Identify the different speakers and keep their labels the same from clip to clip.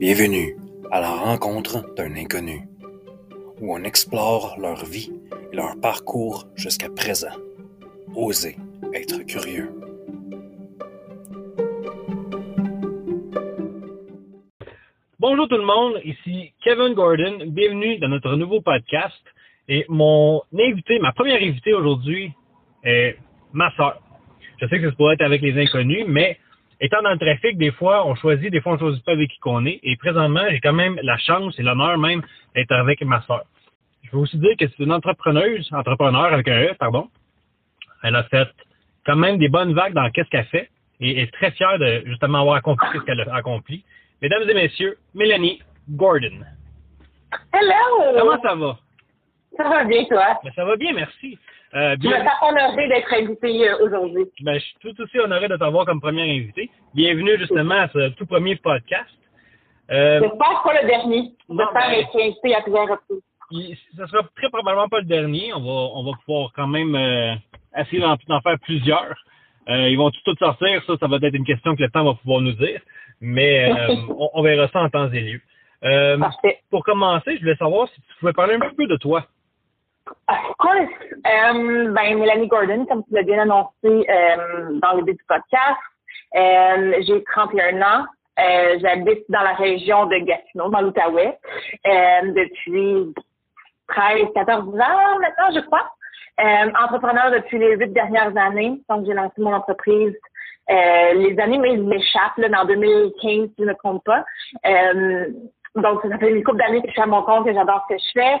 Speaker 1: Bienvenue à la rencontre d'un inconnu, où on explore leur vie et leur parcours jusqu'à présent. Osez être curieux.
Speaker 2: Bonjour tout le monde, ici Kevin Gordon. Bienvenue dans notre nouveau podcast. Et mon invité, ma première invitée aujourd'hui est ma soeur. Je sais que ça pourrait être avec les inconnus, mais étant dans le trafic, des fois, on choisit, des fois, on ne choisit pas avec qui qu'on est. Et présentement, j'ai quand même la chance et l'honneur même d'être avec ma soeur. Je veux aussi dire que c'est une entrepreneuse, entrepreneur avec un E, pardon. Elle a fait quand même des bonnes vagues dans qu'est-ce qu'elle fait et est très fière de justement avoir accompli ce qu'elle a accompli. Mesdames et messieurs, Mélanie Gordon.
Speaker 3: Hello!
Speaker 2: Comment ça va?
Speaker 3: Ça va bien, toi?
Speaker 2: Ben, ça va bien, merci. Euh,
Speaker 3: Je me sens honorée d'être invitée euh, aujourd'hui.
Speaker 2: Ben, je suis tout aussi honoré de t'avoir comme première invitée. Bienvenue justement à ce tout premier podcast.
Speaker 3: Euh, J'espère pas le dernier. J'espère
Speaker 2: ben,
Speaker 3: être invitée à plusieurs reprises.
Speaker 2: Ce sera très probablement pas le dernier. On va, on va pouvoir quand même euh, essayer d'en, faire plusieurs. Euh, ils vont tous sortir. Ça, ça va être une question que le temps va pouvoir nous dire. Mais euh, on, on, verra ça en temps et lieu. Euh, pour commencer, je voulais savoir si tu pouvais parler un petit peu de toi.
Speaker 3: Of course. Um, ben, Mélanie Gordon, comme tu l'as bien annoncé um, dans le début du podcast, um, j'ai 31 ans. Euh, J'habite dans la région de Gatineau, dans l'Outaouais, depuis 13, 14 ans maintenant, je crois. entrepreneur depuis les huit dernières années. Donc, j'ai lancé mon entreprise. Euh, les années m'échappent, dans 2015, si je ne compte pas. Donc, ça fait une couple d'années que je suis à mon compte et j'adore ce que je fais.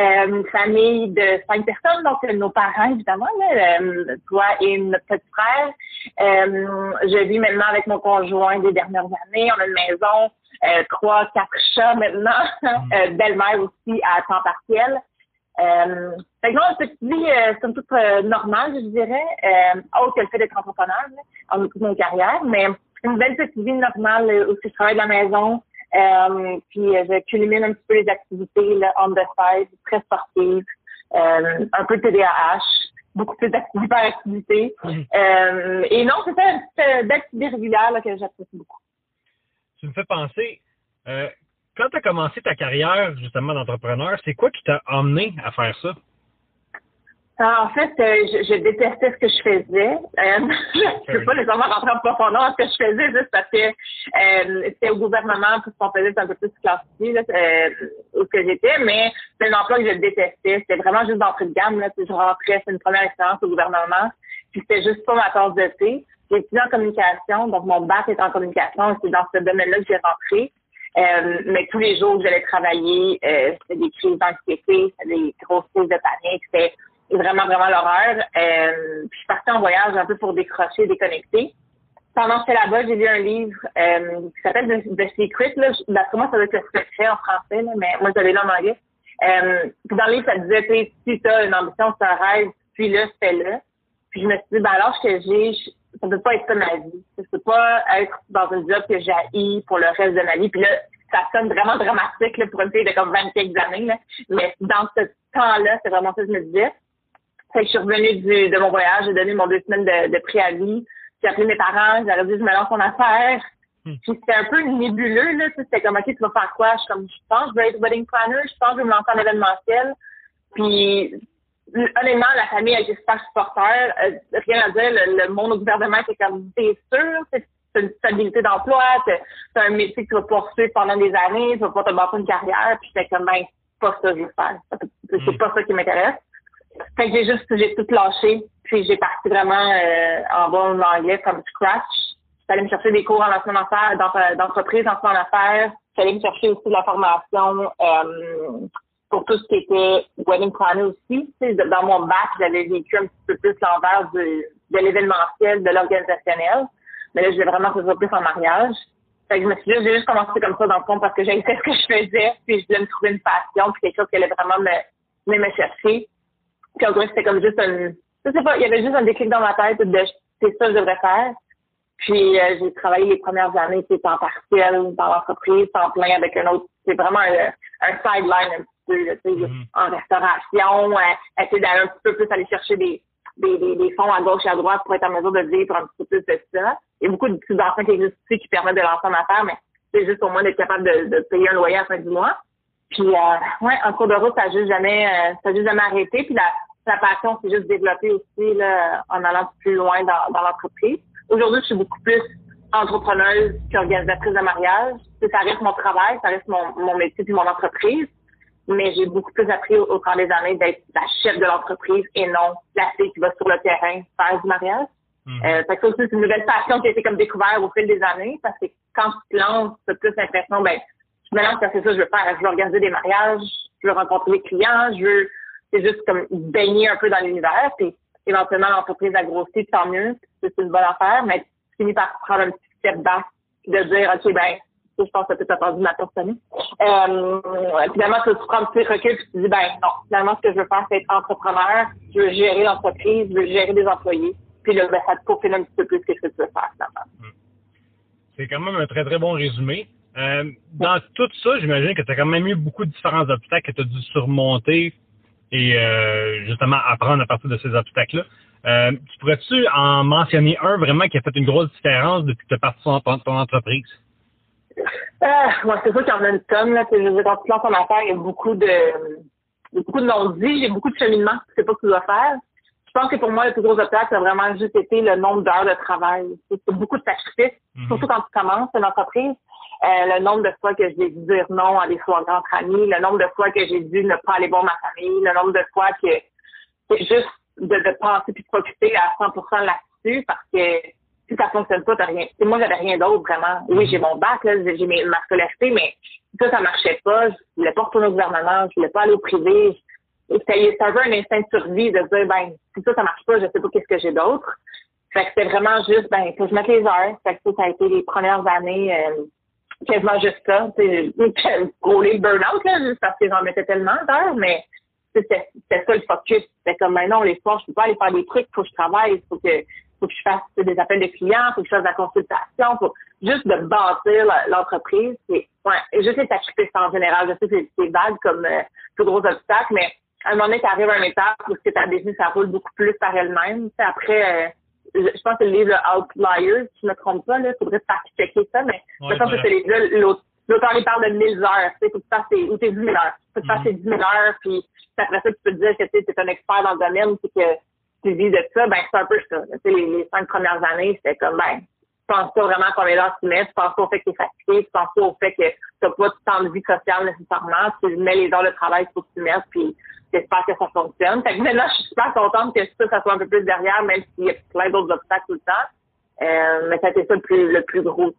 Speaker 3: Euh, une famille de cinq personnes, donc euh, nos parents, évidemment, là, euh, toi et notre petit frère. Euh, je vis maintenant avec mon conjoint des dernières années. On a une maison, euh, trois, quatre chats maintenant, mm. belle-mère aussi à temps partiel. Euh, fait que non, une petite vie, euh, somme toute normale, je dirais, euh, autre que le fait d'être entrepreneur là, en de mon carrière, mais une belle petite vie normale où je travaille de la maison, euh, puis euh, je culmine un petit peu les activités là, on the side, très sportives, euh, un peu de TDAH, beaucoup plus d'activités par activité. Euh, et non, c'est ça, une activité régulière là, que j'apprécie beaucoup.
Speaker 2: Tu me fais penser, quand tu as commencé ta carrière justement d'entrepreneur, c'est quoi qui t'a amené à faire ça?
Speaker 3: Ah, en fait, euh, je, je, détestais ce que je faisais. Euh, je ne peux pas nécessairement rentrer en profondeur dans ce que je faisais juste parce que euh, c'était au gouvernement pour qu'on faisait un peu plus classique là, euh, où que j'étais, mais c'est un emploi que je détestais. C'était vraiment juste d'entrée de gamme. Là, je rentrais, c'est une première expérience au gouvernement, puis c'était juste pas ma tasse de thé. J'ai étudié en communication, donc mon bac est en communication, c'est dans ce domaine-là que j'ai rentré. Euh, mais tous les jours que j'allais travailler, euh, c'était des crises d'anxiété, c'était des grosses crises de panique, c'était vraiment, vraiment l'horreur. Euh, puis je suis partie en voyage un peu pour décrocher, déconnecter. Pendant que j'étais là-bas, j'ai lu un livre euh, qui s'appelle The, Secret. Là. D'après moi, ça doit être secret en français, là, mais moi, j'avais lu en anglais. Euh, puis dans le livre, ça disait, si tu as une ambition, c'est un rêve, puis là, fais-le. Puis je me suis dit, ben alors que j'ai, ça peut pas être ça ma vie. Ça peut pas être dans un job que j'ai pour le reste de ma vie. Puis là, ça sonne vraiment dramatique là, pour une fille de comme 20 quelques années. Là. Mais dans ce temps-là, c'est vraiment ça que je me disais. Fait que je suis revenue du, de mon voyage, j'ai donné mon deux semaines de, de préavis. J'ai appelé mes parents, j'ai dit je me lance en affaires. Hmm. Puis c'était un peu nébuleux, là. C'était comme, OK, tu vas faire quoi? Je suis comme, je pense que je vais être wedding planner, je pense que je vais me lancer en événementiel. Puis, honnêtement, la famille a été super supporteur. Euh, rien à dire, le, monde au gouvernement était comme, t'es sûr, c'est une stabilité d'emploi, c'est un métier que tu vas poursuivre pendant des années, tu vas pas te bâtir une carrière. Puis j'étais comme, ben, c'est pas ça que je veux faire. C'est hmm. pas ça qui m'intéresse. Fait que j'ai juste, j'ai tout lâché. Puis j'ai parti vraiment euh, en bon anglais comme scratch. J'allais me chercher des cours en lancement d'affaires, d'entreprise, lancement d'affaires. J'allais me chercher aussi de la formation euh, pour tout ce qui était wedding planner aussi. dans mon bac, j'avais vécu un petit peu plus l'envers de l'événementiel, de l'organisationnel. Mais là, je voulais vraiment faire plus en mariage. Fait que je me suis dit, j'ai juste commencé comme ça dans le fond parce que j'avais ce que je faisais, puis je voulais me trouver une passion, puis quelque chose qui allait vraiment me, me chercher. Puis en gros, c'était comme juste un, je sais pas, il y avait juste un déclic dans ma tête de c'est ça que je devrais faire. Puis euh, j'ai travaillé les premières années, c'est temps partiel dans l'entreprise, temps plein avec un autre, c'est vraiment un, un sideline un petit peu, tu sais, mm-hmm. en restauration, euh, essayer d'aller un petit peu plus aller chercher des, des, des, des, fonds à gauche et à droite pour être en mesure de vivre un petit peu plus de ça. Il y a beaucoup de petits enfants qui existent ici qui permettent de lancer en affaires, mais c'est juste au moins d'être capable de, payer un loyer à la fin du mois. Puis, euh, ouais, en cours de route, ça n'a juste jamais, euh, ça juste jamais arrêté. Puis la, la passion s'est juste développée aussi là, en allant plus loin dans, dans l'entreprise. Aujourd'hui, je suis beaucoup plus entrepreneuse qu'organisatrice de mariage. Ça reste mon travail, ça reste mon, mon métier puis mon entreprise. Mais j'ai beaucoup plus appris au, cours des années d'être la chef de l'entreprise et non la fille qui va sur le terrain faire du mariage. Mm. Euh, ça aussi, c'est une nouvelle passion qui a été comme découverte au fil des années parce que quand tu te lances, tu as plus l'impression, ben, je me lance parce que ça, je veux faire. Je veux organiser des mariages, je veux rencontrer des clients, je veux, c'est juste comme baigner un peu dans l'univers. Puis éventuellement, l'entreprise a grossi, tant mieux, c'est une bonne affaire, mais tu finis par prendre un petit step back de dire, OK, ben, je pense que as attendu ma personne. Euh, finalement, tu prends un petit recul et tu te dis, ben non, finalement, ce que je veux faire, c'est être entrepreneur, je veux gérer l'entreprise, je veux gérer des employés. Puis là, ben, ça te peaufine un petit peu plus que ce que tu veux faire, finalement. Hmm.
Speaker 2: C'est quand même un très, très bon résumé. Euh, dans tout ça, j'imagine que tu as quand même eu beaucoup de différents obstacles que tu as dû surmonter et euh, justement apprendre à partir de ces obstacles-là. Euh, tu pourrais-tu en mentionner un vraiment qui a fait une grosse différence depuis que tu as parti ton, ton entreprise?
Speaker 3: Euh, ouais, c'est sûr qu'il y en a une tonne. Là. Je veux dire, quand tu lances ton affaire, il y a beaucoup de, il y a beaucoup de non-dits, il y a beaucoup de cheminement. Tu sais pas ce que tu dois faire. Je pense que pour moi, le plus gros obstacle, ça a vraiment juste été le nombre d'heures de travail. C'est beaucoup de sacrifices, mhm. surtout quand tu commences une entreprise. Euh, le nombre de fois que j'ai dû dire non à des soirées entre amis, le nombre de fois que j'ai dû ne pas aller voir ma famille, le nombre de fois que c'est juste de, de penser puis de s'occuper à 100% là-dessus parce que si ça fonctionne pas, t'as rien. moi, j'avais rien d'autre vraiment. Oui, j'ai mon bac, là, j'ai ma scolarité, mais ça, ça marchait pas. Je voulais pas retourner au gouvernement, je voulais pas aller au privé. C'était un peu un instinct de survie de dire, ben, si ça, ça marche pas, je sais pas qu'est-ce que j'ai d'autre. Fait que c'était vraiment juste, ben, faut que je mette les heures. Fait que ça, a été les premières années, euh, quasiment juste ça. Roulé le burn-out, là, juste parce que j'en mettais tellement d'heures, mais c'était ça le focus. C'était comme, non, les soirs, je peux pas aller faire des trucs, faut que je travaille, faut que faut que je fasse des appels de clients, faut que je fasse de la consultation, faut juste de bâtir l'entreprise. C'est ouais, juste les sacrifices en général. Je sais que c'est vague comme euh, gros obstacle, mais à un moment donné, tu arrives à un étape où ta business, ça roule beaucoup plus par elle-même. Après, euh, je pense que le livre Outliers, si je ne me trompe pas, il faudrait fact-checker ça, mais je pense que c'est l'auteur, il parle de 1000 heures, tu sais, faut que tu fasses tes, ou tes 10 000 heures. Faut que tu fasses tes 10 000 heures, puis après ça, tu peux te dire que tu es un expert dans le domaine, puis que tu vis de ça, ben c'est un peu ça. Tu sais, les, les cinq premières années, c'était comme, ben, tu penses pas vraiment combien d'heures tu mets, tu penses pas au fait que tu es fatigué, tu penses pas au fait que tu n'as pas de temps de vie sociale nécessairement, tu mets les heures de travail qu'il faut que tu mettes, puis j'espère que ça fonctionne. Fait que maintenant, je suis super contente que ça, ça soit un peu plus derrière, même s'il y a plein d'autres obstacles tout le temps. Euh, mais ça a ça le plus, le plus gros,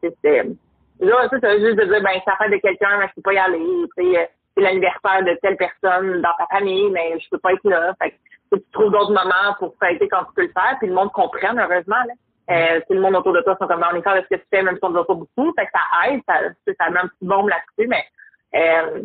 Speaker 3: là, ça, c'est juste de dire, ben, ça fait de quelqu'un, mais je peux pas y aller, sais, c'est l'anniversaire de telle personne dans ta famille, mais je peux pas être là. Fait que, tu trouves d'autres moments pour fêter quand tu peux le faire, puis le monde comprenne, heureusement, là. Euh, le monde autour de toi sont comme, on est de ce que tu fais, même si on ne pas beaucoup. Fait que ça aide, ça, ça met un petit bombe là-dessus, mais, euh,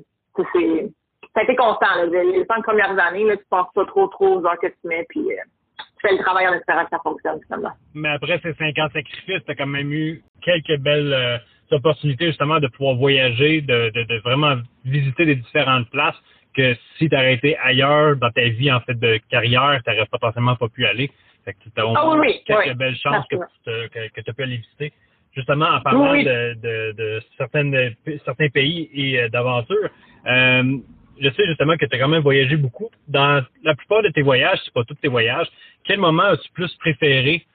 Speaker 3: c'est, ça a été constant. Là. Les cinq premières années, là, tu penses pas trop trop aux heures que tu mets, puis euh, tu fais le travail en espérant que ça fonctionne finalement.
Speaker 2: Mais après ces cinq ans de sacrifice, tu as quand même eu quelques belles euh, opportunités justement de pouvoir voyager, de, de, de, vraiment visiter des différentes places que si tu été ailleurs dans ta vie en fait de carrière, tu n'aurais potentiellement pas pu aller. Fait que tu as
Speaker 3: oui,
Speaker 2: quelques belles chances que, que, tu as pu aller visiter justement en parlant de, de, de, certaines, certains pays et euh, d'aventures. Euh, je sais justement que tu as quand même voyagé beaucoup. Dans la plupart de tes voyages, c'est pas tous tes voyages, quel moment as-tu plus préféré?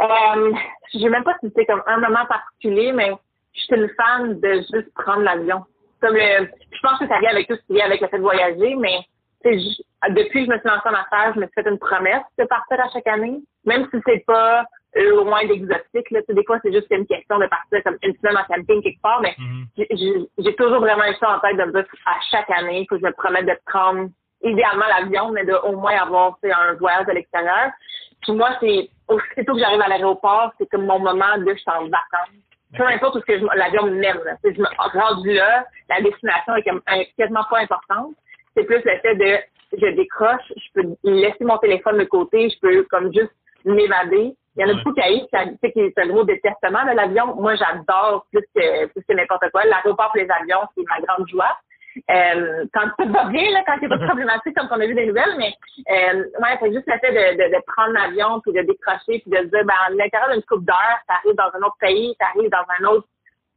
Speaker 3: Euh, je sais même pas si c'est comme un moment particulier, mais je suis une fan de juste prendre l'avion. Comme je pense que ça vient avec tout ce qui vient avec le fait de voyager, mais depuis que je me suis lancée en affaires, je me suis fait une promesse de partir à chaque année, même si c'est pas loin d'exotique. Là. des fois, c'est juste une question de partir comme une semaine en camping quelque part, mais mm-hmm. j'ai toujours vraiment eu ça en tête de me dire à chaque année, il faut que je me promette de prendre idéalement l'avion, mais de au moins avoir un voyage à l'extérieur. Puis moi, c'est aussitôt que j'arrive à l'aéroport, c'est comme mon moment de je suis en vacances. Peu importe où que l'avion me mène. Je me rendu là, la destination est quasiment pas importante. C'est plus le fait de je décroche, je peux laisser mon téléphone de côté, je peux comme juste m'évader. Il y en a beaucoup qui haïssent, c'est un gros détestement de l'avion. Moi, j'adore plus que, plus que n'importe quoi. L'aéroport pour les avions, c'est ma grande joie. Euh, quand tout va bien, là, quand c'est pas problématique comme on a vu des nouvelles, mais euh, ouais, c'est juste le fait de, de, de prendre l'avion puis de décrocher puis de se dire ben à l'intérieur d'une coupe d'heure, ça arrive dans un autre pays, ça arrive dans un autre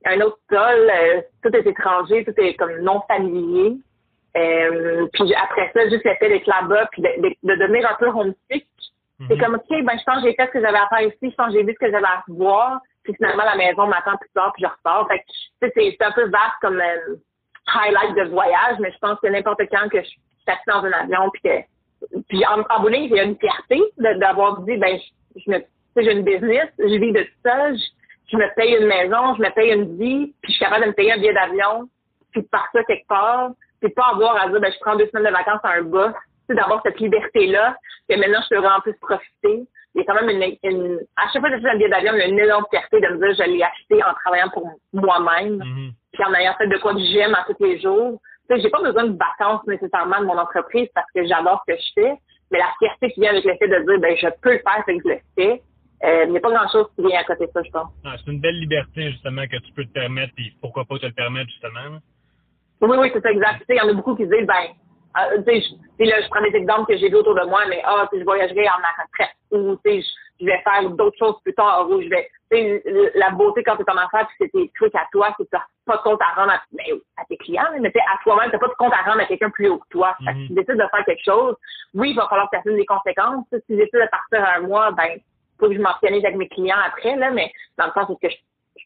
Speaker 3: un autre sol, euh, tout est étranger, tout est comme non familier. Euh, puis après ça, juste le fait d'être là-bas, puis de, de, devenir un peu homesick. C'est mhm. comme, OK, ben je pense que j'ai fait ce que j'avais à faire ici, je pense que j'ai vu ce que j'avais à voir, puis finalement, la maison m'attend plus tard, puis je repars. Fait que, c'est un peu vaste comme euh, highlight de voyage, mais je pense que n'importe quand que je suis assis dans un avion, puis que puis en, en bout il y a une fierté d'avoir dit, ben, je, je me, j'ai une business, je vis de ça, je, je me paye une maison, je me paye une vie, puis je suis capable de me payer un billet d'avion, puis de partir quelque part, puis pas avoir à dire, ben, je prends deux semaines de vacances à un boss, c'est d'avoir cette liberté-là, que maintenant, je peux vraiment plus profiter. Il y a quand même une, une à chaque fois que je fais un billet d'avion, il y a une énorme fierté de me dire, je l'ai acheté en travaillant pour moi-même, mm-hmm. puis en ayant fait de quoi que j'aime à tous les jours. Tu sais, j'ai pas besoin de vacances nécessairement de mon entreprise parce que j'adore ce que je fais, mais la fierté qui vient avec le fait de dire, ben, je peux le faire, c'est que je le fais. Euh, il n'y a pas grand-chose qui vient à côté de ça, je pense.
Speaker 2: Ah, c'est une belle liberté, justement, que tu peux te permettre, et pourquoi pas te le permettre, justement.
Speaker 3: Oui, oui, c'est ça, exact. Il y en a beaucoup qui disent, ben, euh, tu sais, là, je prends des exemples que j'ai vus autour de moi, mais ah, je voyagerai en ma retraite, ou tu sais, je vais faire d'autres choses plus tard, ou je vais, tu sais, la beauté quand tu es en affaires, puis c'est tes trucs à toi, c'est que tu pas de compte à rendre à, ben, à tes clients, mais tu à toi-même, tu pas de compte à rendre à quelqu'un plus haut que toi. Fait que si tu décides de faire quelque chose, oui, il va falloir que tu des conséquences. Si tu décides de partir un mois, ben, faut que je m'organise avec mes clients après, là, mais dans le sens où que je,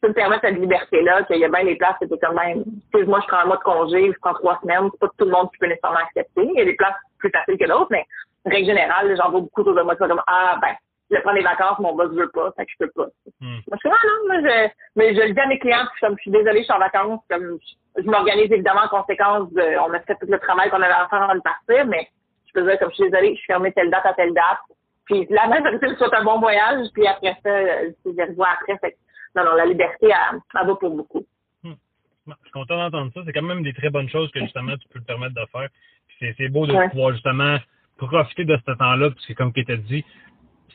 Speaker 3: peux me permettre cette liberté-là, qu'il y a bien des places, c'était quand même, excuse-moi, je prends un mois de congé, je prends trois semaines, c'est pas tout le monde qui peut nécessairement accepter. Il y a des places plus faciles que d'autres, mais règle générale, j'en vois beaucoup autour de moi qui sont comme, ah, ben, je prends des vacances, mon boss veut pas, fait que je peux pas. Hmm. Moi, je suis, ah, non, moi, je, mais je le dis à mes clients, puis comme, je suis désolée, je suis en vacances, comme, je, m'organise évidemment en conséquence de, on a fait tout le travail qu'on avait à faire avant de partir, mais je peux dire, comme, je suis désolée, je suis fermée telle date à telle date, puis la majorité soit un bon voyage, puis après ça, je les revois après. Fait non, non, la liberté, elle, va pour beaucoup.
Speaker 2: Hmm. Je suis content d'entendre ça. C'est quand même des très bonnes choses que justement tu peux te permettre de faire. C'est beau de pouvoir justement profiter de ce temps-là, parce que comme tu as dit,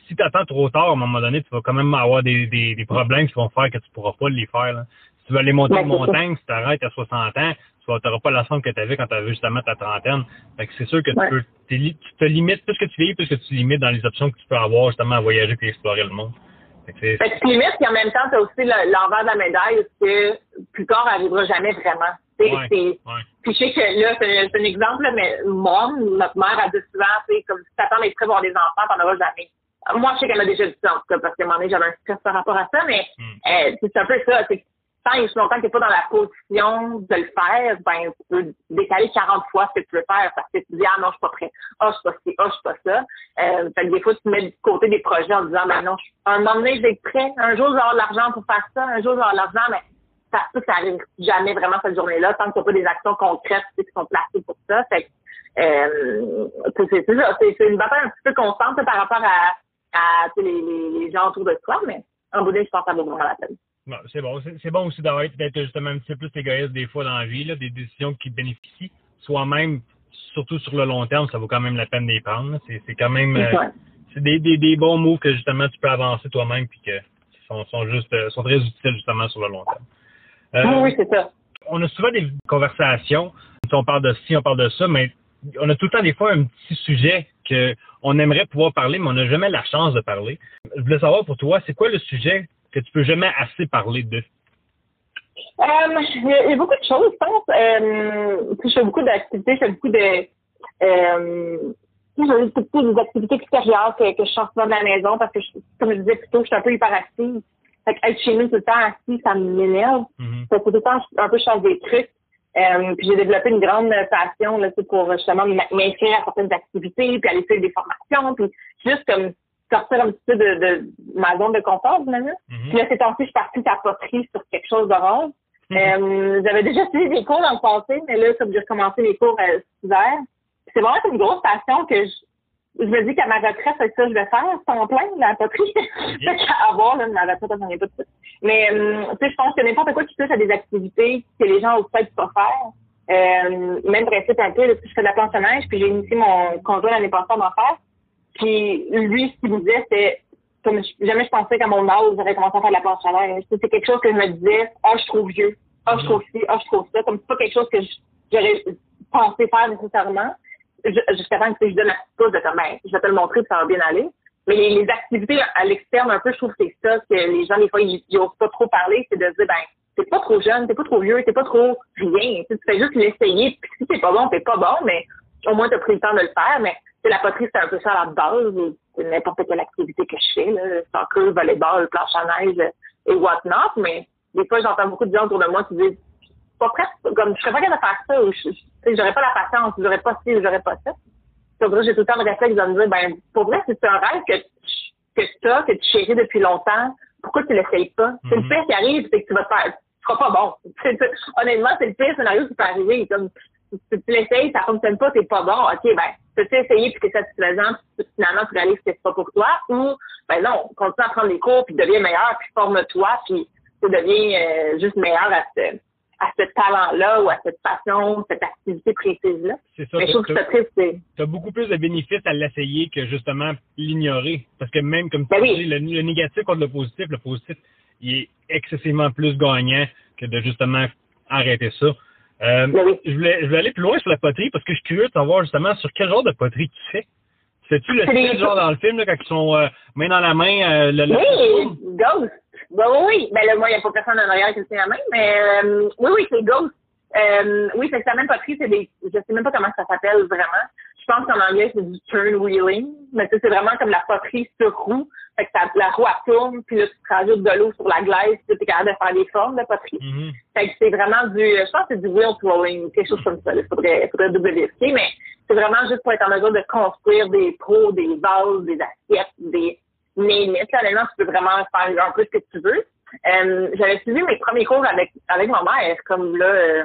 Speaker 2: si tu attends trop tard, à un moment donné, tu vas quand même avoir des, des, des problèmes qui vont faire que tu pourras pas les faire. Là. Si tu veux aller monter une montagne, si tu arrêtes à 60 ans, tu n'auras pas la somme que tu avais quand tu avais justement ta trentaine. Fait que c'est sûr que tu peux tu te limites, plus que tu vieillis, plus que tu limites dans les options que tu peux avoir justement à voyager et explorer le monde.
Speaker 3: Fait que tu limites, puis en même temps, tu as aussi l'envers de la médaille, que plus tard n'arrivera jamais vraiment. Ouais, Puis je sais que là, c'est un exemple, mais moi, notre mère a dit souvent, c'est comme si tu attends d'être prêt voir des enfants, t'en auras jamais. Moi, je sais qu'elle m'a déjà dit ça, en tout cas, parce qu'à un moment donné, j'avais un stress par rapport à ça, mais hmm. euh, c'est un peu ça. C'est longtemps que tu n'es pas dans la position de le faire, ben, tu peux décaler 40 fois ce que tu veux faire parce que tu dis, ah non, je suis pas prêt. Ah, je suis pas ci, ah, je suis pas ça. Euh, fait que des fois, tu mets de côté des projets en disant, ben non, un moment donné, je vais être prêt. Un jour, je vais avoir de l'argent pour faire ça. Un jour, je vais avoir de l'argent, mais ça, ça, ça arrive jamais vraiment cette journée-là tant que tu n'as pas des actions concrètes qui sont placées pour ça. Fait que, euh, c'est, c'est, une bataille un petit peu constante par rapport à, à les, les, gens autour de toi, mais en bout je pense que ça vaut vraiment la peine
Speaker 2: c'est bon. C'est bon aussi d'être justement un petit peu plus égoïste des fois dans la vie, là, des décisions qui bénéficient soi-même, surtout sur le long terme, ça vaut quand même la peine d'y prendre. C'est quand même euh, c'est des, des, des, bons moves que justement tu peux avancer toi-même puis que sont, sont juste euh, sont très utiles justement sur le long terme.
Speaker 3: Euh, oui, c'est ça.
Speaker 2: On a souvent des conversations, on parle de ci, on parle de ça, mais on a tout le temps des fois un petit sujet que on aimerait pouvoir parler, mais on n'a jamais la chance de parler. Je voulais savoir pour toi, c'est quoi le sujet que tu peux jamais assez parler de?
Speaker 3: Euh, il, y a, beaucoup de choses, je pense. Euh, je fais beaucoup d'activités, je fais beaucoup de euh, je des activités extérieures que, que je sors souvent de la maison parce que, comme je disais plus tôt, je suis un peu hyperactive. Fait être chez nous tout le temps assis, ça m'énerve. Mm -hmm. tout le temps un peu changer des trucs. Euh, puis j'ai développé une grande passion là, pour justement m'inscrire à certaines activités, puis aller faire des formations, puis juste comme sortir un petit peu de, de ma zone de confort, finalement. Mm Puis là, c'est temps je suis partie tapoterie sur quelque chose de rose. Mhm. euh, J'avais déjà suivi des cours dans le passé, mais là, comme j'ai recommencé les cours euh, hiver, c'est vraiment une grosse passion que je, je me dis qu'à ma retraite, c'est ça que je vais faire, temps plein, la poterie. Okay. à avoir, là, ma retraite, j'en ai pas de ça. Mais, euh, tu sais, je pense que n'importe quoi qui touche à des activités que les gens ont peut-être pas faire, euh, même principe un peu, là, je fais de la planche puis j'ai initié mon conjoint l'année passée à faire. Puis lui, ce qu'il me disait, c'est comme jamais je pensais qu'à mon âge, j'aurais commencé à faire de la planche à neige. C'est quelque chose que je me disais, ah, oh, je trouve vieux, ah, oh, je trouve ci, ah, oh, je trouve ça. Comme c'est pas quelque chose que j'aurais pensé faire nécessairement. Jusqu'à temps que je donne la petite de comme, ben, je vais te le montrer, ça va bien aller. Mais les, activités à l'externe, un peu, je trouve que c'est ça que les gens, des fois, ils n'osent pas trop parler, c'est de dire, ben, t'es pas trop jeune, t'es pas trop vieux, t'es pas trop rien. Tu, fais juste l'essayer. Puis si t'es pas bon, t'es pas bon, mais au moins t'as pris le temps de le faire. Mais la poterie, c'est un peu ça à la base. N'importe quelle activité que je fais, là, soccer, volleyball, planche à neige et whatnot. Mais des fois, j'entends beaucoup de gens autour de moi qui disent pas prête, comme je serais pas capable de faire ça, ou je, j'aurais pas la patience, j'aurais pas ci, j'aurais pas ça. Vrai, j'ai tout le temps de réflexe de me dire, ben, pour vrai, c'est un rêve que, que tu as, que tu chéris depuis longtemps, pourquoi tu l'essayes pas? C'est le mhm. pire qui arrive, c'est que tu vas te faire, tu seras pas bon. honnêtement, c'est le pire scénario qui peut arriver. Comme, tu l'essayes, ça fonctionne pas, t'es pas bon, ok, ben, peux-tu essayer puis c'est satisfaisant, puis finalement tu réalises que c'est pas pour toi, ou, ben non, continue à prendre les cours puis deviens meilleur, puis forme-toi, puis tu deviens euh, juste meilleur à ce, à ce talent-là ou à cette passion, cette activité précise-là.
Speaker 2: C'est ça. Mais je trouve que c'est Tu as beaucoup plus de bénéfices à l'essayer que justement l'ignorer. Parce que même, comme tu ben dis, le, négatif contre le positif, le positif, il est excessivement plus gagnant que de justement arrêter ça. Euh, je, voulais, je voulais aller plus loin sur la poterie parce que je suis curieux de savoir justement sur quel genre de poterie tu fais. C'est-tu le style genre dans le film là, quand ils sont euh, main dans la main? Euh, le,
Speaker 3: oui, Ghost. Ben, oui, oui. Ben là, moi, il n'y a pas personne en arrière qui le tient la main, mais euh, oui, oui, c'est Ghost. Euh, oui, c'est la même poterie, c'est des. Je sais même pas comment ça s'appelle vraiment. Je pense qu'en anglais, c'est du turn wheeling. Mais c'est vraiment comme la poterie sur roue. Fait que la roue tourne, puis là, tu te rajoutes de l'eau sur la glace, puis tu es capable de faire des formes de poterie. Mm-hmm. Fait que c'est vraiment du. Je pense que c'est du wheel throwing, quelque chose comme ça. Il faudrait, faudrait double vérifier, mais c'est vraiment juste pour être en mesure de construire des pots, des vases, des assiettes, des limites. Là, tu peux vraiment faire un peu ce que tu veux. Euh, j'avais suivi mes premiers cours avec avec ma mère, comme là,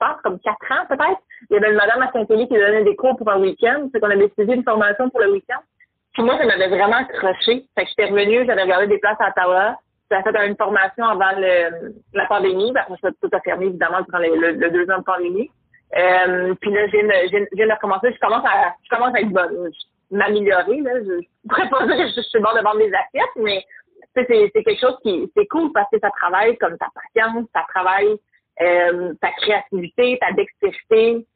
Speaker 3: je pense comme quatre ans peut-être. Il y avait une madame à Saint-Élie qui donnait des cours pour un week-end. C'est qu'on avait suivi une formation pour le week-end. Puis moi, ça m'avait vraiment accroché. Fait que j'étais revenue, j'avais regardé des places à Ottawa. J'avais fait une formation avant le, la pandémie. Après, ça tout a fermé, évidemment, durant le, le, deux ans de pandémie. Euh, puis là, j'ai viens de recommencer. Je commence à, je commence à être bonne. M'améliorer. Je, je pourrais pas dire que je, suis bonne de vendre des assiettes, mais c'est quelque chose qui, c'est cool parce que ça travaille comme ta patience, ça travaille euh, ta créativité, ta dextérité.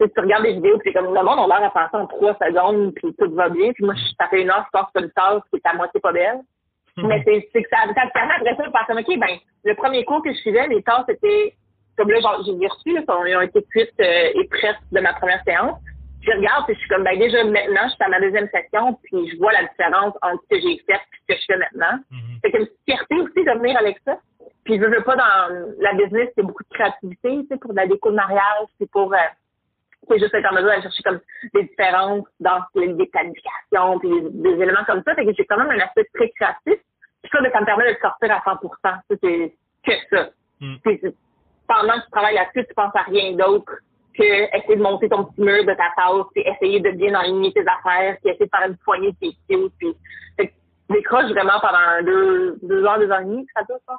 Speaker 3: Tu, tu regardes des vidéos, c'est comme le monde on l'air à penser en trois secondes, puis tout va bien. Puis moi, ça fait une heure, je pense que une tâche qui est à moitié pas belle. Mais c'est que ça, ça te permet après ça de penser, OK, ben, le premier cours que je faisais, les tâches étaient comme là, j'ai reçu, là, ils ont été cuites euh, et prêtes de ma première séance. Je regarde, et je suis comme, ben déjà maintenant, je suis à ma deuxième session, puis je vois la différence entre ce que j'ai fait et ce que je fais maintenant. C'est une fierté aussi de venir avec ça. Puis je veux pas dans la business, c'est beaucoup de créativité, tu sais, pour la déco de mariage, c'est pour euh, c'est juste être en mesure d'aller chercher comme des différences dans les planifications, puis des, éléments comme ça. Fait que j'ai quand même un aspect très créatif. Puis ça, ça me permet de sortir à 100 C'est que ça. Mm pendant que tu travailles là-dessus, tu penses à rien d'autre que essayer de monter ton petit mur de ta tasse, puis essayer de bien aligner tes affaires, puis essayer de faire une poignée de tes puis décroche vraiment pendant deux, deux heures, deux heures et demie, ça dure, je pense,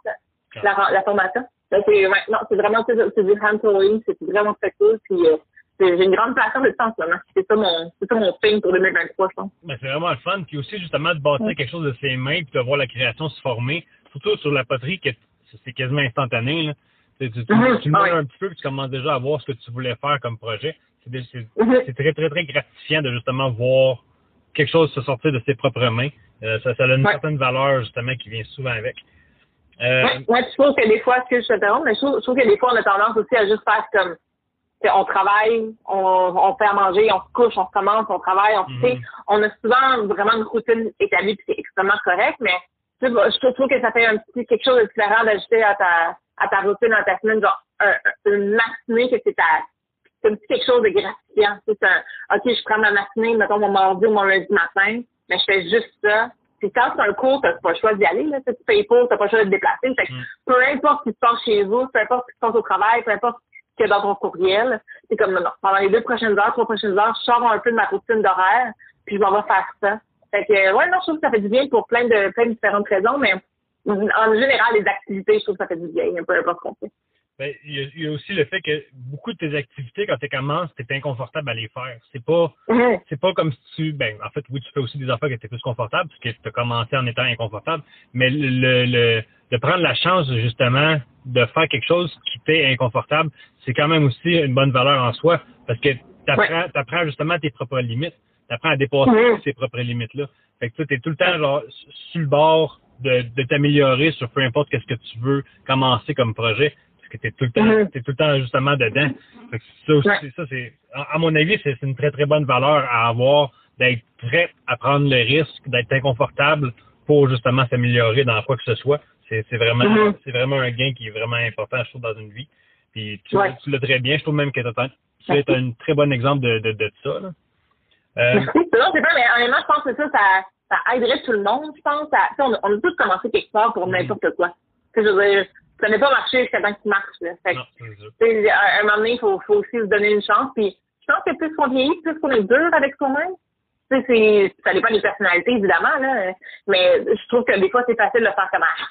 Speaker 3: la, la formation. C'est non, c'est vraiment c'est du hand throwing, c'est vraiment très cool, puis euh, j'ai une grande passion de ça en ce moment. C'est ça mon, c'est ça mon thing pour 2023, je pense.
Speaker 2: Ben, c'est vraiment le fun, puis aussi justement de bâtir quelque chose de ses mains, puis de voir la création se former, surtout sur la poterie, que c'est quasiment instantané. Là. Tu, tu, tu, ah un petit peu, tu commences déjà à voir ce que tu voulais faire comme projet. C'est mhm. très, très, très gratifiant de justement voir quelque chose se sortir de ses propres mains. Euh, ça, ça a une certaine valeur, justement, qui vient souvent avec.
Speaker 3: Euh, ouais, je trouve que des fois, ce que je te mais je trouve, je trouve, que des fois, on a tendance aussi à juste faire comme, on travaille, on, on fait à manger, on se couche, on commence, on travaille, on mm On a souvent vraiment une routine établie, puis c'est extrêmement correct, mais je, je trouve que ça fait un petit quelque chose de différent d'ajouter à ta, à ta routine dans ta semaine, genre une matinée que c'est ta un petit quelque chose de gratifiant. C'est un OK, je prends ma matinée, mettons mon mardi ou mon lundi matin, mais je fais juste ça. Puis quand c'est un cours, t'as pas le choix d'y aller, là. Tu payes pour, t'as pas le choix de te déplacer. Fait que mm. peu importe ce qui se passe chez vous, peu importe ce qui se passe au travail, peu importe ce qu'il y a dans ton courriel, c'est comme non, pendant les deux prochaines heures, trois prochaines heures, je sors un peu de ma routine d'horaire, puis je m'en vais faire ça. Fait que ouais, non, je trouve que ça fait du bien pour plein de plein de différentes raisons, mais en général, les activités, je trouve que ça fait du bien, peu importe ce qu'on fait.
Speaker 2: Ben, il y, a aussi le fait que beaucoup de tes activités, quand tu commences, tu es inconfortable à les faire. C'est pas c'est pas comme si tu ben en fait oui, tu fais aussi des affaires qui étaient plus confortables, puisque tu as commencé en étant inconfortable, mais le, le, de prendre la chance justement de faire quelque chose qui t'est inconfortable, c'est quand même aussi une bonne valeur en soi, parce que tu apprends, justement tes propres limites. Tu apprends à dépasser mm-hmm. ces propres limites-là. Fait que tu es tout le temps genre sur le bord de, de t'améliorer sur peu importe qu'est-ce que tu veux commencer comme projet parce que tu es tout le temps t'es tout le temps justement dedans. Fait que ça aussi,
Speaker 3: Ouais.
Speaker 2: ça c'est à mon avis c'est une très très bonne valeur à avoir d'être prêt à prendre le risque, d'être inconfortable pour justement s'améliorer dans quoi que ce soit. C'est c'est vraiment
Speaker 3: Mhm.
Speaker 2: c'est vraiment un gain qui est vraiment important je trouve dans une vie. Puis tu,
Speaker 3: Ouais.
Speaker 2: tu l'as très bien, je trouve même que tu es un très bon exemple de, de, de ça. Là. Euh.
Speaker 3: Non, c'est pas, mais honnêtement, je pense que ça, ça, ça aiderait tout le monde, je pense. À, on, on a tous commencé quelque part pour n'importe quoi. Je veux dire, ça n'est pas marché jusqu'à temps que tu marches. Là. Fait que,
Speaker 2: non,
Speaker 3: à un moment donné, il faut, faut aussi se donner une chance. Puis, je pense que plus qu'on vieillit, plus qu'on est dur avec soi-même. Tu sais, c'est, ça dépend des personnalités, évidemment, là. Mais je trouve que des fois, c'est facile de faire comme, ah,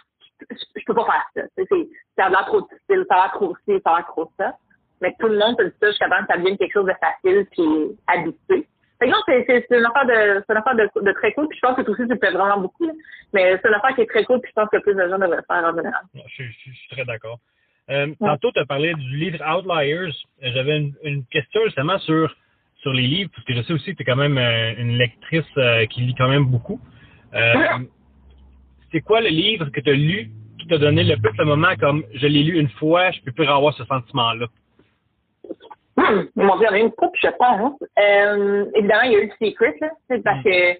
Speaker 3: je, je peux pas faire ça. Tu sais, c'est, ça a l'air trop difficile, ça a l'air trop ci, ça a l'air trop ça. Mais tout le monde peut dire ça jusqu'à temps que ça devienne quelque chose de facile puis habitué. Fait que non, c'est, une affaire de, c'est une affaire de, de très cool. Puis je pense que toi aussi, tu le fais vraiment beaucoup. là. Mais c'est une affaire qui est très cool. Puis je pense que plus de gens devraient le faire en général.
Speaker 2: Je, suis- je suis très d'accord. Euh, Tantôt, tu as parlé du livre Outliers. J'avais une, une question justement sur, sur les livres, parce que je sais aussi que tu es quand même euh, une lectrice euh, qui lit quand même beaucoup. Euh, c'est quoi le livre que tu as lu qui t'a donné le plus le moment comme je l'ai lu une fois, je peux plus avoir ce sentiment-là?
Speaker 3: Hum, mon Dieu, il y en a une coupe, je pense. Euh, évidemment, il y a eu le Secret, là. C'est parce que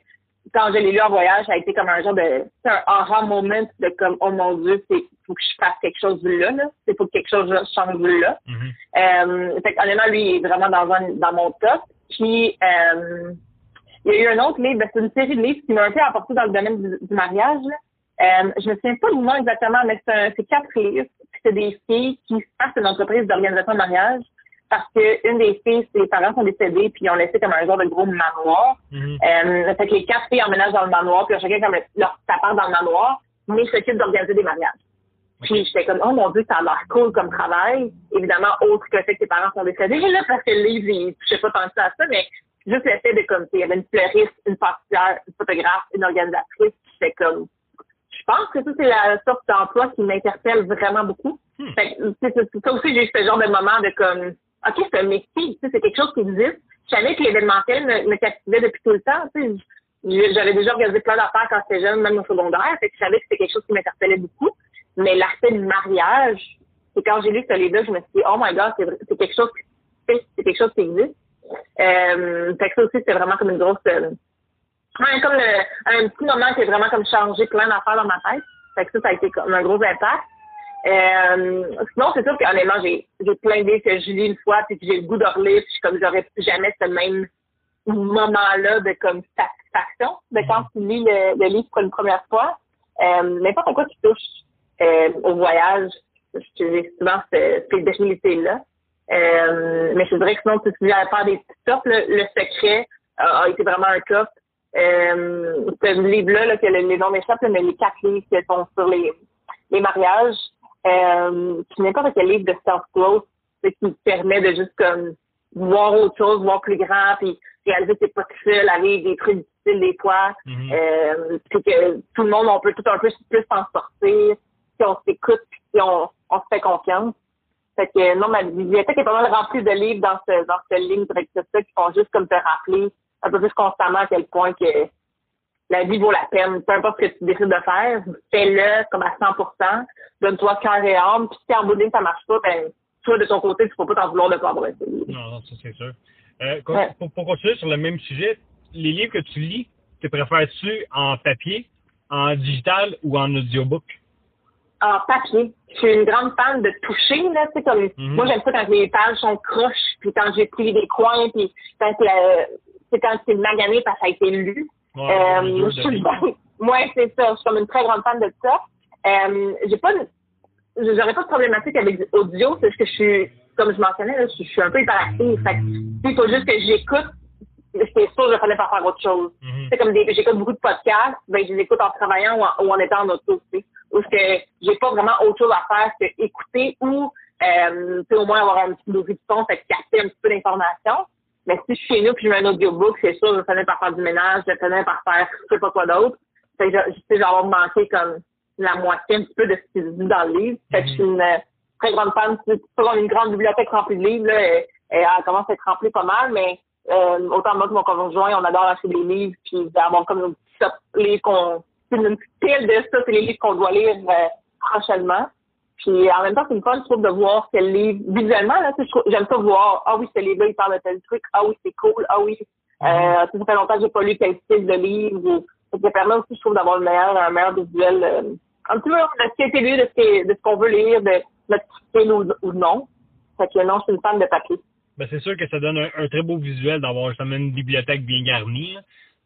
Speaker 3: quand je l'ai lu en voyage, ça a été comme un genre de, c'est un aha moment de comme, oh mon Dieu, c'est, faut que je fasse quelque chose de là, là. C'est faut que quelque chose change de là. Euh, fait honnêtement, lui, il est vraiment dans, un, dans mon top. Puis, euh, il y a eu un autre livre, c'est une série de livres qui m'a un peu apporté dans le domaine du, du mariage. Là. Euh, je me souviens pas du nom exactement, mais c'est, quatre livres. C'est des filles qui startent une entreprise d'organisation de mariage parce que une des filles, ses parents sont décédés puis ils ont laissé comme un genre de gros manoir. Euh, fait que les quatre filles emménagent dans le manoir puis ils chacun comme leur sa part dans le manoir, mais s'occupent d'organiser des mariages. Puis j'étais comme, oh mon Dieu, ça a l'air cool comme travail. Évidemment, autre que le fait que tes parents sont décédés, là, parce que le livre, il touchait pas tant que ça à ça, mais juste le fait de comme, il y avait une fleuriste, une pâtissière, une photographe, une organisatrice, j'étais comme, je pense que ça, c'est la sorte d'emploi qui m'interpelle vraiment beaucoup.
Speaker 2: Hmm.
Speaker 3: Fait c'est ça aussi, j'ai eu ce genre de moment de comme, OK, c'est un métier, c'est quelque chose qui existe. Je savais que l'événementiel me, me captivait depuis tout le temps, J'avais déjà regardé plein d'affaires quand j'étais jeune, même au secondaire, fait que je savais que c'était quelque chose qui m'interpellait beaucoup. Mais l'aspect du mariage, c'est quand j'ai lu ce livre-là, je me suis dit, oh my god, c'est quelque chose qui c'est quelque chose qui existe. Euh, fait que ça aussi, c'était vraiment comme une grosse, euh, comme le- un petit moment qui a vraiment comme changé plein d'affaires dans ma tête. Fait que ça, ça a été comme un gros impact. Euh, sinon, c'est sûr qu'honnêtement, j'ai, j'ai plein d'idées que je lis une fois, puis que j'ai le goût de relire, puis comme j'aurais jamais ce même moment-là de comme satisfaction de quand tu lis le, le livre pour une première fois. Euh, n'importe quoi qui touche euh, au voyage, j'ai souvent cette, définitivité-là. Euh, mais je dirais que sinon, tu tu à faire des petits tops, le, le secret a, a été vraiment un top. Euh, ce livre-là, là, que le- les noms m'échappent, mais les quatre livres qui sont sur les, les mariages, euh, puis n'importe quel livre de self-growth, c'est qui permet de juste comme voir autre chose, voir plus grand, puis réaliser que t'es pas tout seul vivre des trucs difficiles des fois,
Speaker 2: Mhm.
Speaker 3: euh, puis que tout le monde, on peut tout un peu plus s'en sortir, si on s'écoute, puis si on, on se fait confiance. Fait que non, ma bibliothèque est pas mal remplie de livres dans ce dans cette ligne directrice-là qui font juste comme te rappeler un peu plus constamment à quel point que la vie vaut la peine. Peu importe ce que tu décides de faire, fais-le comme à 100%, donne-toi cœur et âme, puis si en bout de ligne ça marche pas, ben toi de ton côté, tu peux pas t'en vouloir de pas avoir essayé.
Speaker 2: Non, non, ça c'est sûr. Euh,
Speaker 3: Ouais.
Speaker 2: pour, pour continuer sur le même sujet, les livres que tu lis, tu préfères-tu en papier, en digital ou en audiobook?
Speaker 3: en papier. Je suis une grande fan de toucher, là, tu sais, comme,
Speaker 2: Mhm.
Speaker 3: moi, j'aime ça quand les pages sont croches, puis quand j'ai pris des coins, puis quand c'est quand c'est magané parce que ça a été lu.
Speaker 2: Ouais,
Speaker 3: Euh, je suis, moi, c'est ça. Je suis comme une très grande fan de ça. Euh, j'ai pas, de- j'aurais pas de problématique avec audio, c'est juste que je suis, comme je mentionnais, là, je, suis un peu hyperactive. Fait que, il faut juste que j'écoute. C'est sûr, je fallait pas faire autre chose.
Speaker 2: Mhm.
Speaker 3: C'est comme des, j'écoute beaucoup de podcasts, ben, je les écoute en travaillant ou en, ou en étant en auto, tu sais. Ou que j'ai pas vraiment autre chose à faire que écouter ou, euh, tu sais, au moins avoir un petit bruit de son, fait capter un petit peu d'informations. Mais si je suis chez nous puis je mets un audiobook, c'est sûr, je finis par faire du ménage, je finis par faire je sais pas quoi d'autre. Fait que je, je sais, j'en vais manquer comme la moitié un petit peu de ce qui se dit dans le livre. Fait que je suis une euh, très grande fan. C'est comme une grande bibliothèque remplie de livres, là, elle, elle commence à être remplie pas mal, mais euh, autant moi que mon conjoint, on adore acheter des livres puis avoir comme nos petits top livres qu'on une pile de ça, c'est les livres qu'on doit lire euh, prochainement. Puis en même temps, c'est une fun, je trouve, de voir quel livre, visuellement, là, j'aime ça voir, ah oui, ce livre-là, il parle de tel truc, ah oui, c'est cool, ah oui, euh, mm-hmm. ça fait longtemps que j'ai pas lu tel style de livre. Ça permet aussi, je trouve, d'avoir le meilleur, un meilleur visuel, euh, un petit peu de ce qui a été lu, de ce qu'on veut lire, de notre style ou, ou non. Fait que non, je suis une fan de papier.
Speaker 2: Ben, c'est sûr que ça donne un, très beau visuel d'avoir justement une bibliothèque bien garnie.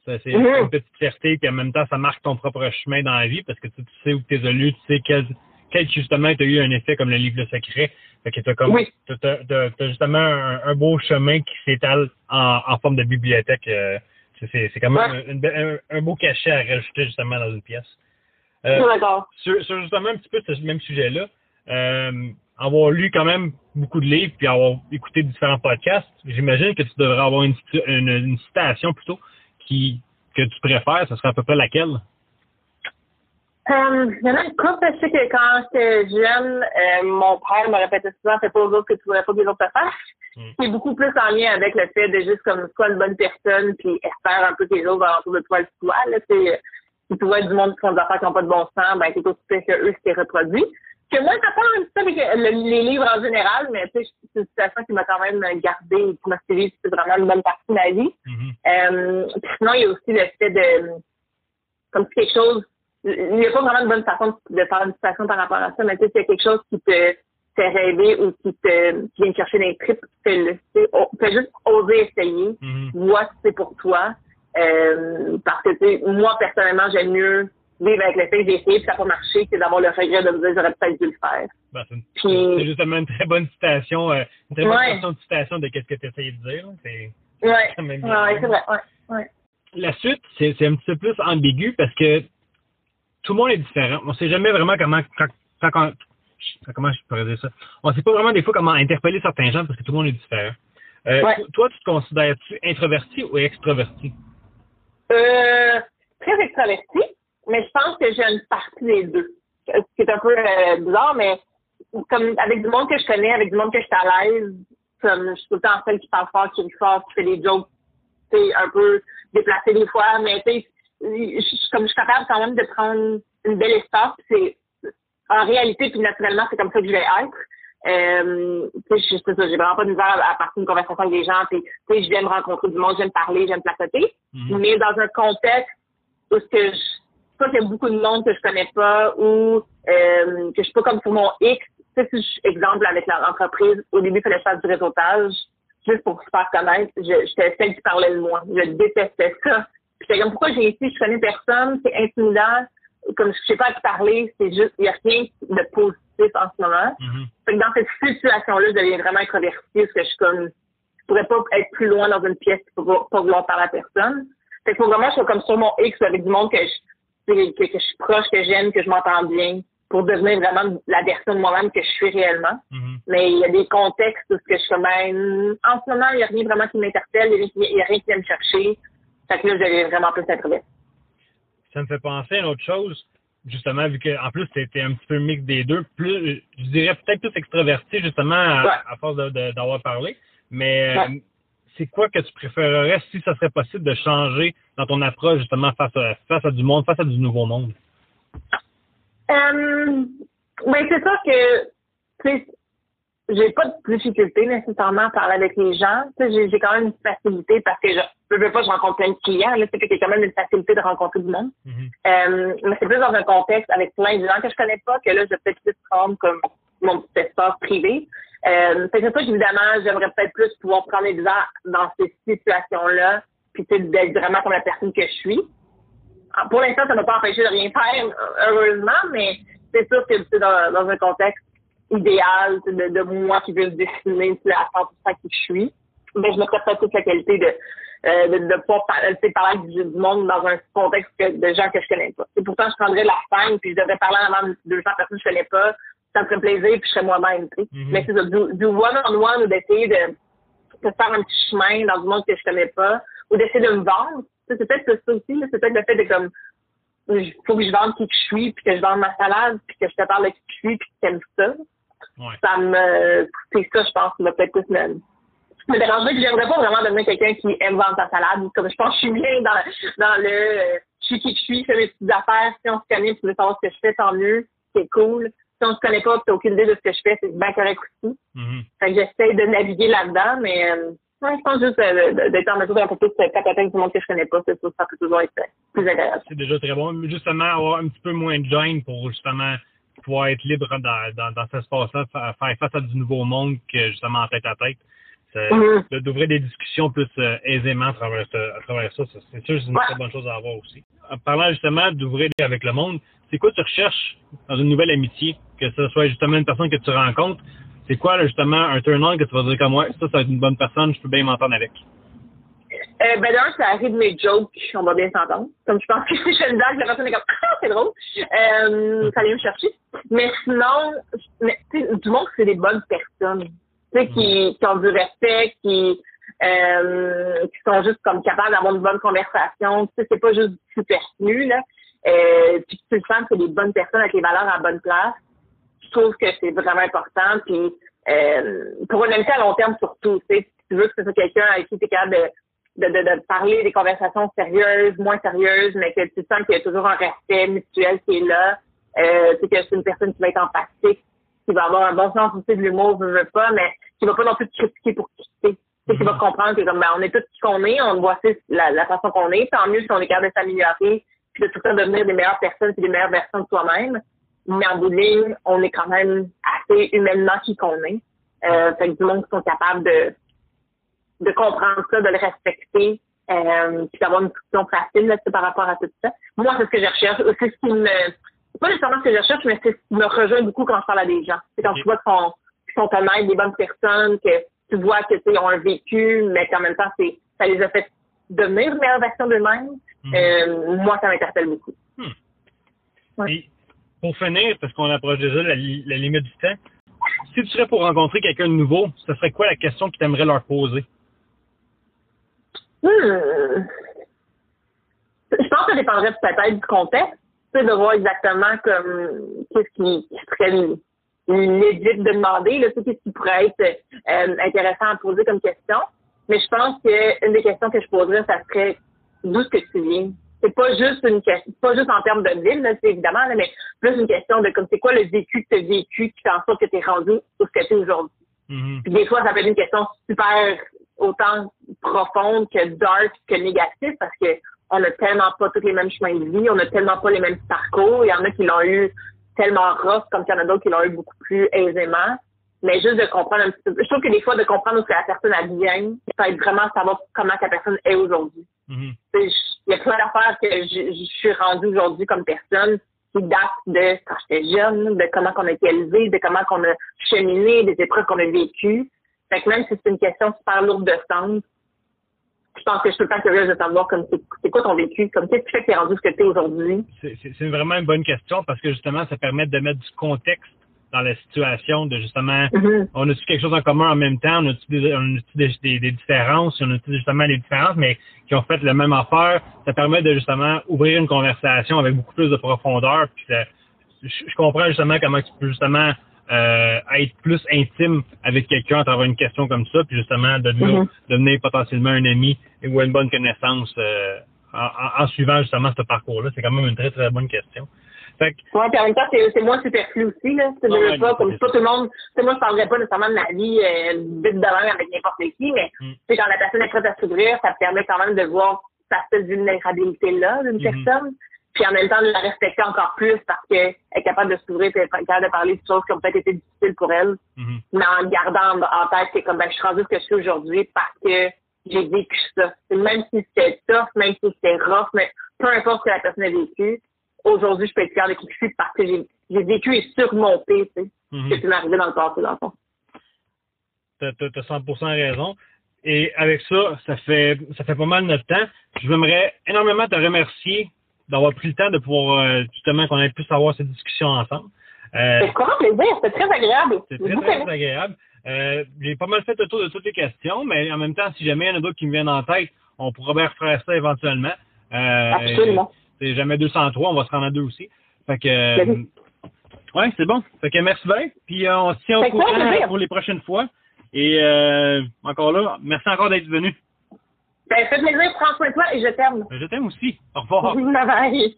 Speaker 2: Ça, c'est
Speaker 3: mm-hmm.
Speaker 2: une petite fierté, puis en même temps, ça marque ton propre chemin dans la vie parce que tu, sais où tu es lu, tu sais quel, quel justement t'a eu un effet comme le livre Le Secret. Fait que t'as comme
Speaker 3: oui.
Speaker 2: t'as, justement un, beau chemin qui s'étale en, en forme de bibliothèque. Euh, c'est, quand même un, un, beau cachet à rajouter justement dans une pièce.
Speaker 3: Euh, d'accord.
Speaker 2: Sur, sur, justement un petit peu ce même sujet-là, euh, avoir lu quand même beaucoup de livres puis avoir écouté différents podcasts, j'imagine que tu devrais avoir une, une, citation plutôt qui que tu préfères, ce serait à peu près laquelle?
Speaker 3: Euh, il y en a une couple, je sais que quand j'étais jeune, euh, mon père me répétait souvent, fais pas aux autres que tu voudrais pas que les autres te fassent. Mm. C'est beaucoup plus en lien avec le fait de juste comme soit une bonne personne puis espère un peu que les autres autour de toi le soient. Là, c'est, si tu vois du monde qui font des affaires qui n'ont pas de bon sens, ben c'est aussi fait que eux s'est reproduit que moi, ça parle un petit peu avec les livres en général, mais c'est une situation qui m'a quand même gardé et qui m'a suivi c'est vraiment une bonne partie de ma vie.
Speaker 2: Mm-hmm.
Speaker 3: euh, sinon, il y a aussi le fait de, comme si quelque chose, il n'y a pas vraiment de bonne façon de faire une situation par rapport à ça, mais tu sais, c'est quelque chose qui te fait rêver ou qui te qui vient te chercher des tripes, fais-le. Fais juste oser essayer,
Speaker 2: mm-hmm.
Speaker 3: vois si c'est pour toi. Euh, parce que, tu sais, moi, personnellement, j'aime mieux vivre avec le fait que j'ai essayé et ça n'a pas marché, c'est d'avoir le regret de me dire j'aurais peut-être dû le faire.
Speaker 2: Ben, c'est, justement une très bonne citation, euh, une très bonne citation de qu'est-ce que tu essayé de dire. C'est,
Speaker 3: ouais. ouais, c'est vrai. Ouais. Ouais.
Speaker 2: La suite, c'est un petit peu plus ambigu parce que tout le monde est différent. On ne sait jamais vraiment comment, quand, quand, comment je pourrais dire ça. On ne sait pas vraiment des fois comment interpeller certains gens parce que tout le monde est différent. Euh, toi, tu te considères-tu introverti ou extroverti?
Speaker 3: Euh, très extraverti mais je pense que j'ai une partie des deux. Ce qui est un peu euh, bizarre, mais comme avec du monde que je connais, avec du monde que je suis à l'aise, comme je suis tout le temps celle qui parle fort, qui rit fort, qui fait des jokes, tu un peu déplacés des fois, mais tu sais, comme je suis capable quand même de prendre une belle espace, c'est en réalité puis naturellement c'est comme ça que je vais être. Euh, tu sais, j'ai vraiment pas de misère à, partir d'une conversation avec des gens, puis tu sais, je viens me rencontrer du monde, je viens me parler, je viens me placoter,
Speaker 2: mm-hmm.
Speaker 3: mais dans un contexte où ce que je pas qu'il y a beaucoup de monde que je connais pas ou euh, que je suis pas comme sur mon X. Tu sais, si je, exemple avec l'entreprise, au début, il fallait faire du réseautage juste pour se faire connaître. J'étais celle qui parlait de moi. Je détestais ça. Puis comme pourquoi j'ai ici, je connais personne, c'est intimidant. Comme je sais pas à qui parler, c'est juste, il n'y a rien de positif en ce moment.
Speaker 2: Mm-hmm.
Speaker 3: Fait que dans cette situation-là, je deviens vraiment introvertie parce que je suis comme je pourrais pas être plus loin dans une pièce pour pas vouloir parler à personne. Fait que faut vraiment que je sois comme sur mon X avec du monde que je que, je suis proche, que j'aime, que je m'entends bien, pour devenir vraiment la personne moi-même que je suis réellement.
Speaker 2: Mm-hmm.
Speaker 3: Mais il y a des contextes où que je suis comme, ben, en ce moment, il n'y a rien vraiment qui m'interpelle, il n'y a, rien qui vient me chercher. Fait que là, je deviens vraiment plus introvertie.
Speaker 2: Ça me fait penser à une autre chose, justement, vu qu'en plus, c'était un petit peu mix des deux. Plus, je dirais peut-être plus extraverti, justement, à, force d'avoir parlé. Mais euh, c'est quoi que tu préférerais si ça serait possible de changer dans ton approche justement face à, face à du monde, face à du nouveau monde?
Speaker 3: Euh, ben c'est sûr que j'ai pas de difficulté nécessairement à parler avec les gens. J'ai, j'ai quand même une facilité parce que je ne veux pas je rencontre plein de clients. Là, c'est que j'ai quand même une facilité de rencontrer du monde.
Speaker 2: Mm-hmm.
Speaker 3: Euh, mais c'est plus dans un contexte avec plein de gens que je connais pas que là, je vais peut-être plus prendre comme mon petit espace privé. Euh, c'est ça qu'évidemment, j'aimerais peut-être plus pouvoir prendre des gens dans ces situations-là, puis d'être vraiment comme la personne que je suis. Ah, pour l'instant, ça ne m'a pas empêché de rien faire, heureusement, mais c'est sûr que c'est dans, dans un contexte idéal de, de moi qui veux dessiner à 100% qui je suis. Mais je me peut-être toute la qualité de euh, de, de pas parler, parler du, du monde dans un contexte de gens que je connais pas. Et pourtant, je prendrais la scène puis je devrais parler avant 200 personnes que je connais pas ça me ferait plaisir, puis je serais moi-même.
Speaker 2: Mm-hmm.
Speaker 3: Mais c'est ça, du, one-on-one ou d'essayer de, de, faire un petit chemin dans du monde que je connais pas, ou d'essayer de me vendre. C'est peut-être ça aussi, c'est peut-être le fait de comme, il faut que je vende qui que je suis, puis que je vende ma salade, puis que je te parle de qui je suis, puis que tu aimes ça.
Speaker 2: Ouais.
Speaker 3: Ça me, c'est ça, je pense, qui va peut-être plus me, me déranger, puis j'aimerais pas vraiment devenir quelqu'un qui aime vendre sa salade, comme je pense que je suis bien dans, dans le, je je suis qui je suis, je fais mes petites affaires. Si on se connaît, tu veux savoir ce que je fais, tant mieux. C'est cool. Si on se connaît pas, tu n'as aucune idée de ce que je fais, c'est bien correct aussi.
Speaker 2: Mhm.
Speaker 3: Fait que j'essaie de naviguer là-dedans, mais euh, ouais, je pense juste euh, d'être en mesure d'un peu plus avec du monde que je connais pas, c'est ça, ça peut toujours être plus agréable.
Speaker 2: C'est déjà très bon. Justement, avoir un petit peu moins de gêne pour justement pouvoir être libre dans, dans, dans cet espace-là, fa- faire face à du nouveau monde que justement en tête à tête.
Speaker 3: Mhm.
Speaker 2: D'ouvrir des discussions plus euh, aisément à travers, ce- à travers ça, ça, c'est sûr que c'est une
Speaker 3: Ouais.
Speaker 2: très bonne chose à avoir aussi. En parlant justement d'ouvrir avec le monde, c'est quoi tu recherches dans une nouvelle amitié? Que ce soit justement une personne que tu rencontres, c'est quoi là, justement un turn-on que tu vas dire comme ouais, ça, ça va être une bonne personne, je peux bien m'entendre avec?
Speaker 3: Euh, ben d'un, ça arrive mes jokes, on va bien s'entendre. Comme je pense que si je fais une blague, la personne est comme Ah, c'est drôle. Euh, ça vient me chercher. Mais sinon, mais, tu sais, du monde, c'est des bonnes personnes. Tu sais, qui, qui ont du respect, qui, euh, qui sont juste comme capables d'avoir une bonne conversation. Tu sais, c'est pas juste superflu, là. Euh, puis tu le sens que c'est des bonnes personnes avec les valeurs à bonne place. Je trouve que c'est vraiment important. Puis euh, pour une amitié à long terme surtout, tu sais, si tu veux que ce soit quelqu'un avec qui tu es capable de de, de, de parler des conversations sérieuses, moins sérieuses, mais que tu sens qu'il y a toujours un respect mutuel qui est là. Euh, tu sais, que c'est une personne qui va être empathique, qui va avoir un bon sens aussi de l'humour, veut, veut pas, mais qui va pas non plus te critiquer pour quitter. Tu sais, qui va comprendre que comme ben, on est tous qui qu'on est, on voit la, la façon qu'on est, tant mieux si on est capable de s'améliorer, puis de tout le temps devenir des meilleures personnes, puis des meilleures versions de soi-même. Mais en bout de ligne, on est quand même assez humainement qui qu'on est. Euh, fait que du monde qui sont capables de de comprendre ça, de le respecter, euh, puis d'avoir une discussion facile là, par rapport à tout ça. Moi, c'est ce que je recherche. C'est ce qui me pas nécessairement ce que je recherche, mais c'est me rejoint beaucoup quand je parle à des gens. C'est quand tu vois qu'ils sont, honnêtes, des bonnes personnes, que tu vois que tu ont un vécu, mais qu'en même temps, c'est ça les a fait devenir une meilleure version d'eux-mêmes.
Speaker 2: Mhm.
Speaker 3: Euh, moi, ça m'interpelle beaucoup. Ouais.
Speaker 2: Puis, pour finir, parce qu'on approche déjà la, li- la limite du temps, si tu serais pour rencontrer quelqu'un de nouveau, ce serait quoi la question que tu aimerais leur poser?
Speaker 3: Hmm. Je pense que ça dépendrait peut-être du contexte, sais, de voir exactement comme qu'est-ce qui, qui serait légit de demander, là, qu'est-ce qui pourrait être euh, intéressant à poser comme question. Mais je pense qu'une des questions que je poserais, ça serait d'où est-ce que tu viens? C'est pas juste une question, pas juste en termes de ville, là, c'est évidemment, là, mais plus une question de comme c'est quoi le vécu que tu as vécu qui fait en sorte que tu es rendu où ce que tu es aujourd'hui?
Speaker 2: Mhm.
Speaker 3: Puis des fois, ça peut être une question super autant profonde que dark que négative parce que on a tellement pas tous les mêmes chemins de vie, on a tellement pas les mêmes parcours. Il y en a qui l'ont eu tellement rough comme il y en a d'autres qui l'ont eu beaucoup plus aisément. Mais juste de comprendre un petit peu. Je trouve que des fois, de comprendre où que la personne a bien, ça aide vraiment à savoir comment la personne est aujourd'hui.
Speaker 2: Mhm.
Speaker 3: Je- Il y a plein d'affaires que je, je suis rendue aujourd'hui comme personne qui datent de quand j'étais jeune, de comment qu'on a été élevé, de comment qu'on a cheminé, des épreuves qu'on a vécues. Fait que même si c'est une question super lourde de sens, je pense que je suis temps curieuse de savoir comme c'est c'est quoi ton vécu, comme qu'est-ce qui fait que tu es rendu ce que tu es aujourd'hui.
Speaker 2: C'est vraiment une bonne question parce que justement, ça permet de mettre du contexte dans la situation, de justement,
Speaker 3: Mhm.
Speaker 2: on a-tu quelque chose en commun en même temps, on a-tu des, on des, des- des différences, on a-tu justement des différences, mais qui ont fait la même affaire, ça permet de justement ouvrir une conversation avec beaucoup plus de profondeur. Puis ça- je, je comprends justement comment tu peux justement euh, être plus intime avec quelqu'un à travers une question comme ça, puis justement devenir,
Speaker 3: Mhm.
Speaker 2: devenir potentiellement un ami ou une bonne connaissance euh, en, en- suivant justement ce parcourse-là. C'est quand même une très très bonne question. Fait que,
Speaker 3: Ouais, puis en même temps, c'est c'est moins superflu aussi, là. C'est
Speaker 2: Ouais,
Speaker 3: pas, comme
Speaker 2: ça.
Speaker 3: tout le monde. Tu moi, je parlerais pas nécessairement de ma vie euh, vite de même avec n'importe qui, mais
Speaker 2: Mm.
Speaker 3: tu sais, quand la personne est prête à s'ouvrir, ça te permet quand même de voir cette vulnérabilité-là d'une
Speaker 2: Mhm.
Speaker 3: personne. Puis en même temps, de la respecter encore plus parce qu'elle est capable de s'ouvrir et capable de parler de choses qui ont peut-être été difficiles pour elle.
Speaker 2: mhm.
Speaker 3: Mais en gardant en, tête, c'est comme, ben, je suis rendue ce que je suis aujourd'hui parce que j'ai vécu ça. Même si c'était tough, même si c'était rough, mais peu importe ce que la personne a vécu, aujourd'hui, je peux être fière de qui je suis parce que j'ai vécu et surmonté, tu sais,
Speaker 2: Mhm.
Speaker 3: ce qui m'est arrivé dans le passé, dans le fond.
Speaker 2: T'as, t'as- t'as 100% raison. Et avec ça, ça fait ça fait pas mal notre temps. Je m'aimerais énormément te remercier d'avoir pris le temps de pouvoir euh, justement qu'on ait pu avoir cette discussion ensemble. Euh,
Speaker 3: C'est vraiment plaisir, c'était très agréable.
Speaker 2: c'est
Speaker 3: J'ai
Speaker 2: très, très agréable. Euh, j'ai pas mal fait le tour de toutes les questions, mais en même temps, si jamais il y en a d'autres qui me viennent en tête, on pourra bien refaire ça éventuellement. Euh,
Speaker 3: Absolument.
Speaker 2: C'est jamais 203, on va se rendre à deux aussi. Fait que, euh, ouais, c'est bon. Fait que merci bien. Puis euh, on se tient au courant pour les prochaines fois. Et euh, encore là, merci encore d'être venu.
Speaker 3: Ça fait plaisir, prends soin de toi et je t'aime.
Speaker 2: Je t'aime aussi. Au revoir.
Speaker 3: Bye bye.